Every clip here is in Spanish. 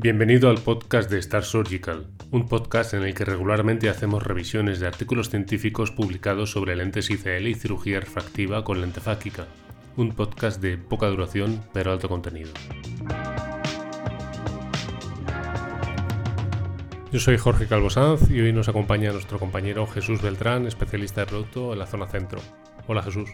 Bienvenido al podcast de Star Surgical, un podcast en el que regularmente hacemos revisiones de artículos científicos publicados sobre lentes ICL y cirugía refractiva con lente fáquica, un podcast de poca duración pero alto contenido. Yo soy Jorge Calvo Sanz y hoy nos acompaña nuestro compañero Jesús Beltrán, especialista de producto en la zona centro. Hola Jesús.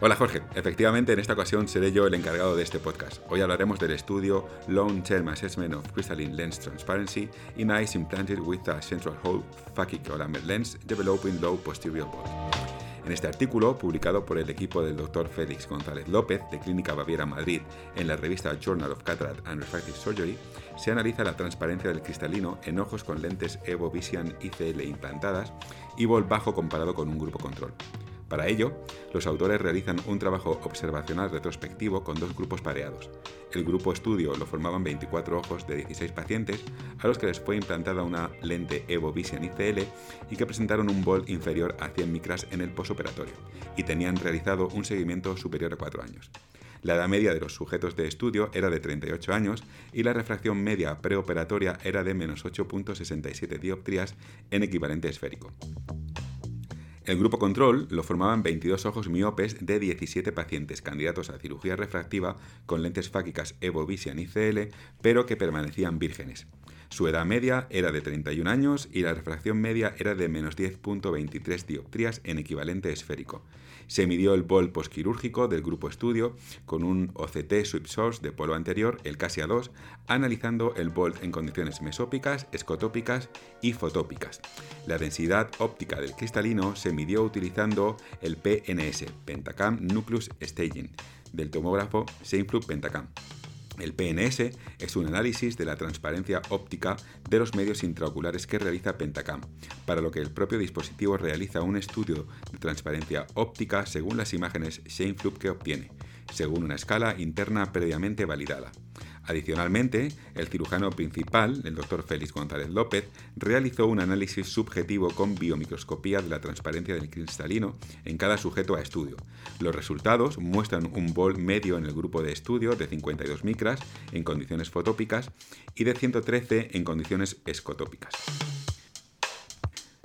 Hola Jorge, efectivamente en esta ocasión seré yo el encargado de este podcast. Hoy hablaremos del estudio Long Term Assessment of Crystalline Lens Transparency in Eyes Implanted with a Central Hole Phakic Lens Developing Low Posterior Ball. En este artículo, publicado por el equipo del Dr. Félix González López de Clínica Baviera Madrid en la revista Journal of Cataract and Refractive Surgery, se analiza la transparencia del cristalino en ojos con lentes Evo Vision ICL implantadas y bol bajo comparado con un grupo control. Para ello, los autores realizan un trabajo observacional retrospectivo con dos grupos pareados. El grupo estudio lo formaban 24 ojos de 16 pacientes a los que les fue implantada una lente Evo Vision ICL y que presentaron un bol inferior a 100 micras en el posoperatorio y tenían realizado un seguimiento superior a 4 años. La edad media de los sujetos de estudio era de 38 años y la refracción media preoperatoria era de menos 8.67 dioptrías en equivalente esférico. El grupo control lo formaban 22 ojos miopes de 17 pacientes candidatos a cirugía refractiva con lentes fáquicas Evo Vision ICL, pero que permanecían vírgenes. Su edad media era de 31 años y la refracción media era de menos 10.23 dioptrías en equivalente esférico. Se midió el bol posquirúrgico del grupo estudio con un OCT sweep source de polo anterior, el CASIA 2, analizando el bol en condiciones mesópicas, escotópicas y fotópicas. La densidad óptica del cristalino se midió utilizando el PNS, Pentacam Nucleus Staging, del tomógrafo Seinflug Pentacam. El PNS es un análisis de la transparencia óptica de los medios intraoculares que realiza Pentacam, para lo que el propio dispositivo realiza un estudio de transparencia óptica según las imágenes Scheinflug que obtiene, según una escala interna previamente validada. Adicionalmente, el cirujano principal, el doctor Félix González López, realizó un análisis subjetivo con biomicroscopía de la transparencia del cristalino en cada sujeto a estudio. Los resultados muestran un bol medio en el grupo de estudio de 52 micras en condiciones fotópicas y de 113 en condiciones escotópicas.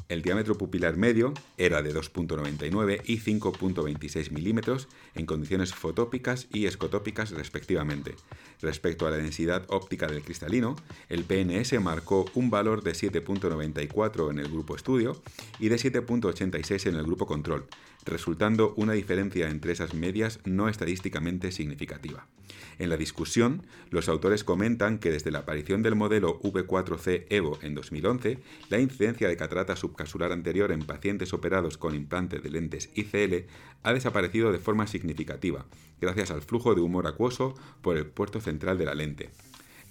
El diámetro pupilar medio era de 2.99 y 5.26 milímetros en condiciones fotópicas y escotópicas respectivamente. Respecto a la densidad óptica del cristalino, el PNS marcó un valor de 7.94 en el grupo estudio y de 7.86 en el grupo control, resultando una diferencia entre esas medias no estadísticamente significativa. En la discusión, los autores comentan que desde la aparición del modelo V4C Evo en 2011, la incidencia de catarata subcasular anterior en pacientes operados con implante de lentes ICL ha desaparecido de forma significativa, gracias al flujo de humor acuoso por el puerto central de la lente.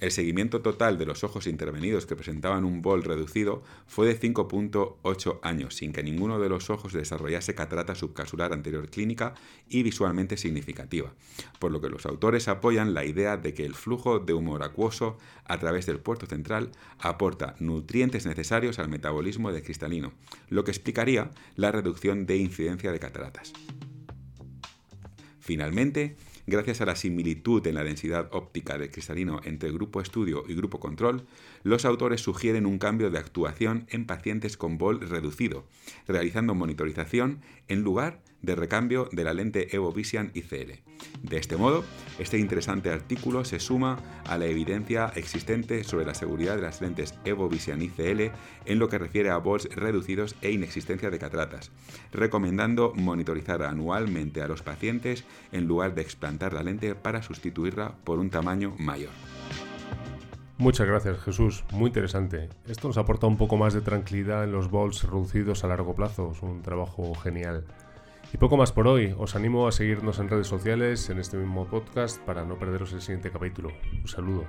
El seguimiento total de los ojos intervenidos que presentaban un bol reducido fue de 5.8 años, sin que ninguno de los ojos desarrollase catarata subcasular anterior clínica y visualmente significativa, por lo que los autores apoyan la idea de que el flujo de humor acuoso a través del puerto central aporta nutrientes necesarios al metabolismo del cristalino, lo que explicaría la reducción de incidencia de cataratas. Finalmente, Gracias a la similitud en la densidad óptica del cristalino entre grupo estudio y grupo control, los autores sugieren un cambio de actuación en pacientes con bol reducido, realizando monitorización en lugar de recambio de la lente Evo Vision ICL. De este modo, este interesante artículo se suma a la evidencia existente sobre la seguridad de las lentes Evo Vision ICL en lo que refiere a bols reducidos e inexistencia de cataratas, recomendando monitorizar anualmente a los pacientes en lugar de explantar la lente para sustituirla por un tamaño mayor. Muchas gracias Jesús, muy interesante. Esto nos aporta un poco más de tranquilidad en los bols reducidos a largo plazo, es un trabajo genial. Y poco más por hoy. Os animo a seguirnos en redes sociales, en este mismo podcast, para no perderos el siguiente capítulo. Un saludo.